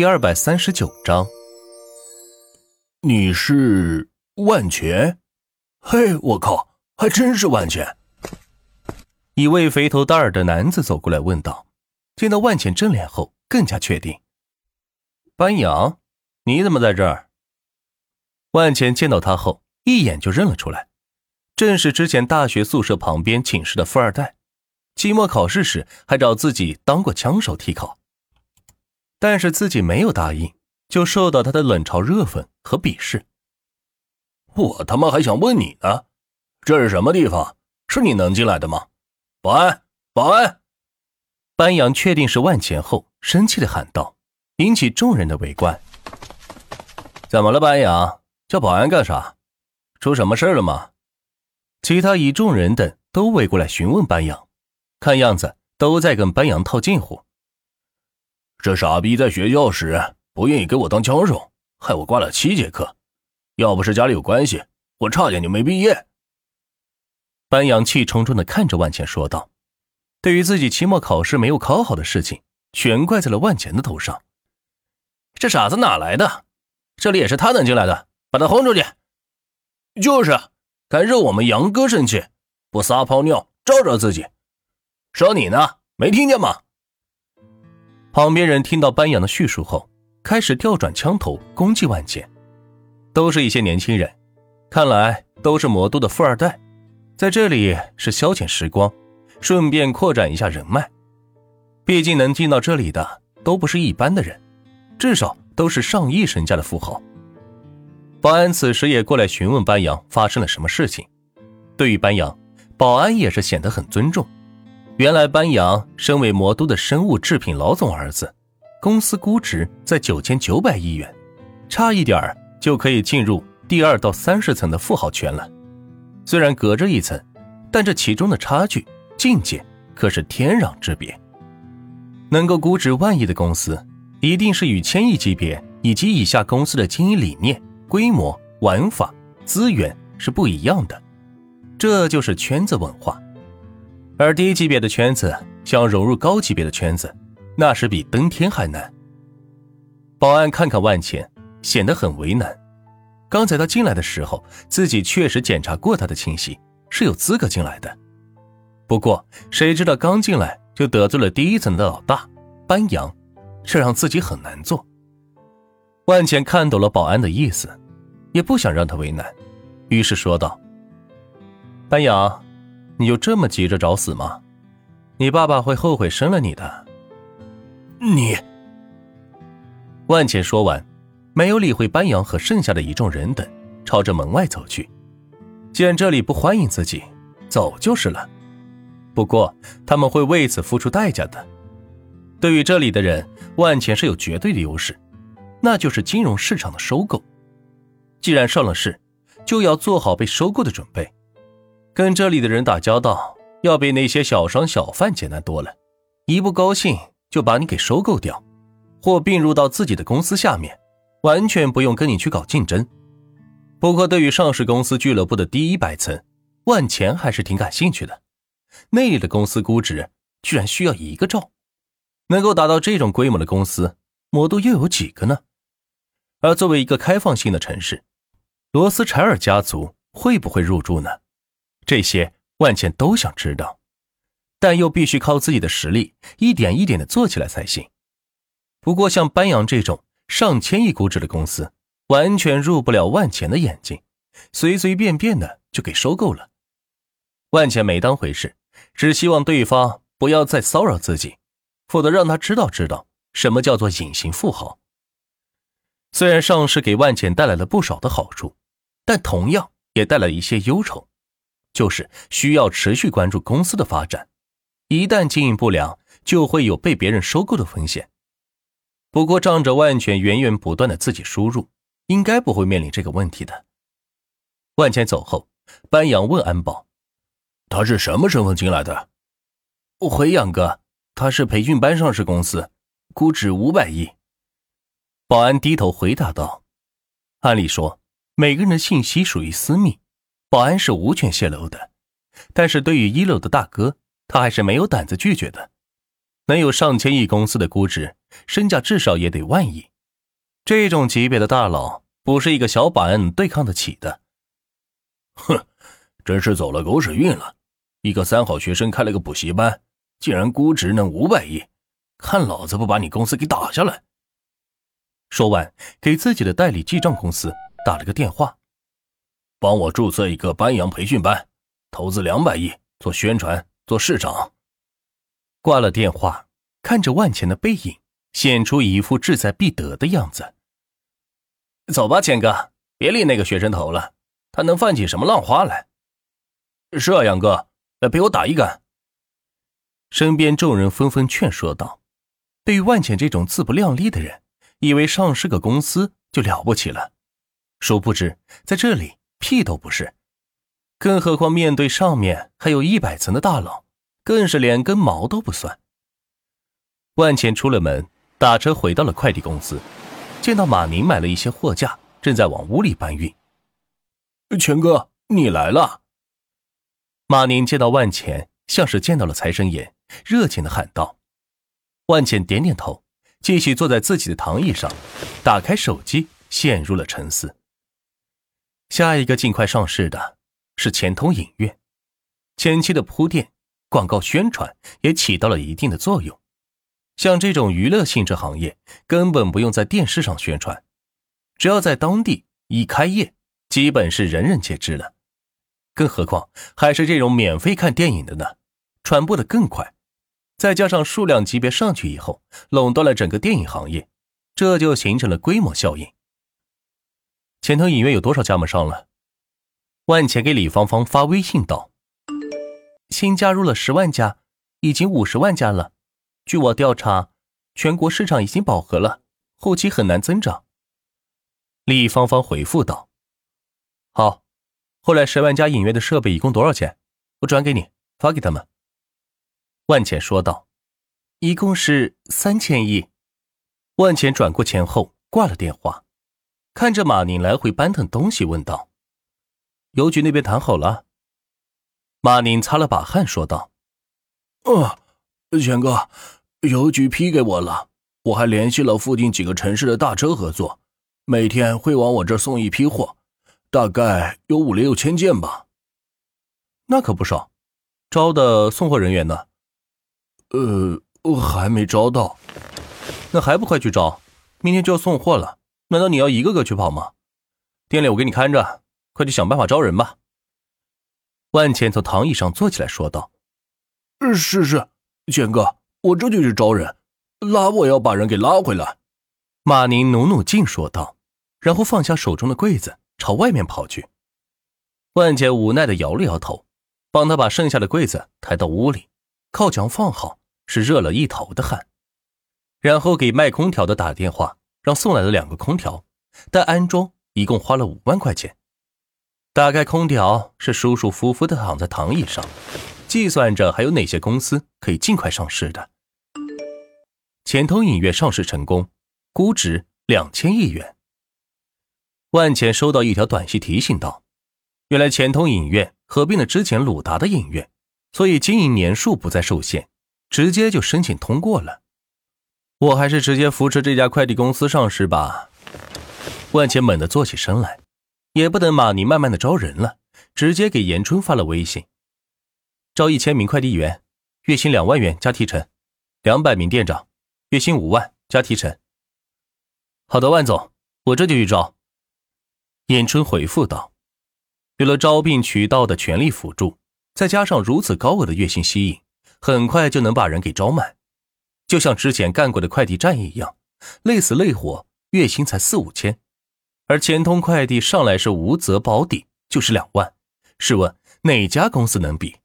第二百三十九章，你是万全？嘿，我靠，还真是万全！一位肥头大耳的男子走过来问道。见到万茜正脸后，更加确定。班阳，你怎么在这儿？万茜见到他后，一眼就认了出来，正是之前大学宿舍旁边寝室的富二代，期末考试时还找自己当过枪手替考。但是自己没有答应，就受到他的冷嘲热讽和鄙视。我他妈还想问你呢，这是什么地方？是你能进来的吗？保安，保安！班扬确定是万钱后，生气的喊道，引起众人的围观。怎么了，班扬？叫保安干啥？出什么事了吗？其他一众人等都围过来询问班扬，看样子都在跟班扬套近乎。这傻逼在学校时不愿意给我当枪手，害我挂了七节课。要不是家里有关系，我差点就没毕业。班扬气冲冲的看着万钱说道：“对于自己期末考试没有考好的事情，全怪在了万钱的头上。这傻子哪来的？这里也是他能进来的，把他轰出去！就是，敢惹我们杨哥生气，不撒泡尿照照自己。说你呢，没听见吗？”旁边人听到班扬的叙述后，开始调转枪头攻击万茜，都是一些年轻人，看来都是魔都的富二代，在这里是消遣时光，顺便扩展一下人脉。毕竟能进到这里的都不是一般的人，至少都是上亿身家的富豪。保安此时也过来询问班扬发生了什么事情，对于班扬，保安也是显得很尊重。原来班扬身为魔都的生物制品老总儿子，公司估值在九千九百亿元，差一点儿就可以进入第二到三十层的富豪圈了。虽然隔着一层，但这其中的差距境界可是天壤之别。能够估值万亿的公司，一定是与千亿级别以及以下公司的经营理念、规模、玩法、资源是不一样的。这就是圈子文化。而低级别的圈子想融入高级别的圈子，那是比登天还难。保安看看万钱，显得很为难。刚才他进来的时候，自己确实检查过他的信息，是有资格进来的。不过谁知道刚进来就得罪了第一层的老大班扬，这让自己很难做。万钱看懂了保安的意思，也不想让他为难，于是说道：“班扬。”你就这么急着找死吗？你爸爸会后悔生了你的。你，万茜说完，没有理会班扬和剩下的一众人等，朝着门外走去。既然这里不欢迎自己，走就是了。不过他们会为此付出代价的。对于这里的人，万茜是有绝对的优势，那就是金融市场的收购。既然上了市，就要做好被收购的准备。跟这里的人打交道，要比那些小商小贩简单多了。一不高兴就把你给收购掉，或并入到自己的公司下面，完全不用跟你去搞竞争。不过，对于上市公司俱乐部的第一百层，万钱还是挺感兴趣的。那里的公司估值居然需要一个兆，能够达到这种规模的公司，魔都又有几个呢？而作为一个开放性的城市，罗斯柴尔家族会不会入驻呢？这些万茜都想知道，但又必须靠自己的实力一点一点的做起来才行。不过，像班扬这种上千亿估值的公司，完全入不了万茜的眼睛，随随便便的就给收购了。万钱没当回事，只希望对方不要再骚扰自己，否则让他知道知道什么叫做隐形富豪。虽然上市给万钱带来了不少的好处，但同样也带来一些忧愁。就是需要持续关注公司的发展，一旦经营不良，就会有被别人收购的风险。不过，仗着万全源源不断的自己输入，应该不会面临这个问题的。万全走后，班扬问安保：“他是什么身份进来的？”“我回杨哥，他是培训班上市公司，估值五百亿。”保安低头回答道：“按理说，每个人的信息属于私密。”保安是无权泄露的，但是对于一楼的大哥，他还是没有胆子拒绝的。能有上千亿公司的估值，身价至少也得万亿。这种级别的大佬，不是一个小保安对抗得起的。哼，真是走了狗屎运了！一个三好学生开了个补习班，竟然估值能五百亿，看老子不把你公司给打下来！说完，给自己的代理记账公司打了个电话，帮我注册一个班扬培训班，投资两百亿做宣传做市场。挂了电话，看着万钱的背影，显出一副志在必得的样子。走吧，钱哥，别理那个学生头了，他能泛起什么浪花来？是啊，杨哥，来陪我打一杆。身边众人纷纷劝说道：“对于万钱这种自不量力的人，以为上市个公司就了不起了，殊不知在这里屁都不是。更何况面对上面还有一百层的大佬，更是连根毛都不算。”万茜出了门，打车回到了快递公司。见到马宁买了一些货架，正在往屋里搬运。钱哥，你来了。马宁见到万茜，像是见到了财神爷，热情的喊道。万茜点点头，继续坐在自己的躺椅上，打开手机，陷入了沉思。下一个尽快上市的是钱通影院，前期的铺垫、广告宣传也起到了一定的作用。像这种娱乐性质行业，根本不用在电视上宣传，只要在当地一开业，基本是人人皆知了。更何况还是这种免费看电影的呢，传播的更快。再加上数量级别上去以后，垄断了整个电影行业，这就形成了规模效应。前头影院有多少加盟商了？万钱给李芳芳发微信道：“新加入了十万家，已经五十万家了。”据我调查，全国市场已经饱和了，后期很难增长。李芳芳回复道：“好，后来十万家影院的设备一共多少钱？我转给你，发给他们。”万钱说道：“一共是三千亿。”万钱转过钱后挂了电话，看着马宁来回搬腾东西，问道：“邮局那边谈好了？”马宁擦了把汗说道：“哦，钱哥。”邮局批给我了，我还联系了附近几个城市的大车合作，每天会往我这送一批货，大概有五六千件吧。那可不少。招的送货人员呢？呃，还没招到。那还不快去招？明天就要送货了，难道你要一个个去跑吗？店里我给你看着，快去想办法招人吧。万钱从躺椅上坐起来说道：“是是，钱哥。”我这就去招人，拉我要把人给拉回来。”马宁努努劲说道，然后放下手中的柜子，朝外面跑去。万杰无奈的摇了摇头，帮他把剩下的柜子抬到屋里，靠墙放好，是热了一头的汗。然后给卖空调的打电话，让送来了两个空调，但安装一共花了五万块钱。打开空调，是舒舒服服的躺在躺椅上。计算着还有哪些公司可以尽快上市的。钱通影院上市成功，估值两千亿元。万钱收到一条短信提醒道：“原来钱通影院合并了之前鲁达的影院，所以经营年数不再受限，直接就申请通过了。我还是直接扶持这家快递公司上市吧。”万茜猛地坐起身来，也不等马尼慢慢的招人了，直接给严春发了微信。招一千名快递员，月薪两万元加提成；两百名店长，月薪五万加提成。好的，万总，我这就去招。严春回复道：“有了招聘渠道的全力辅助，再加上如此高额的月薪吸引，很快就能把人给招满。就像之前干过的快递站一样，累死累活，月薪才四五千，而钱通快递上来是无责保底，就是两万。试问哪家公司能比？”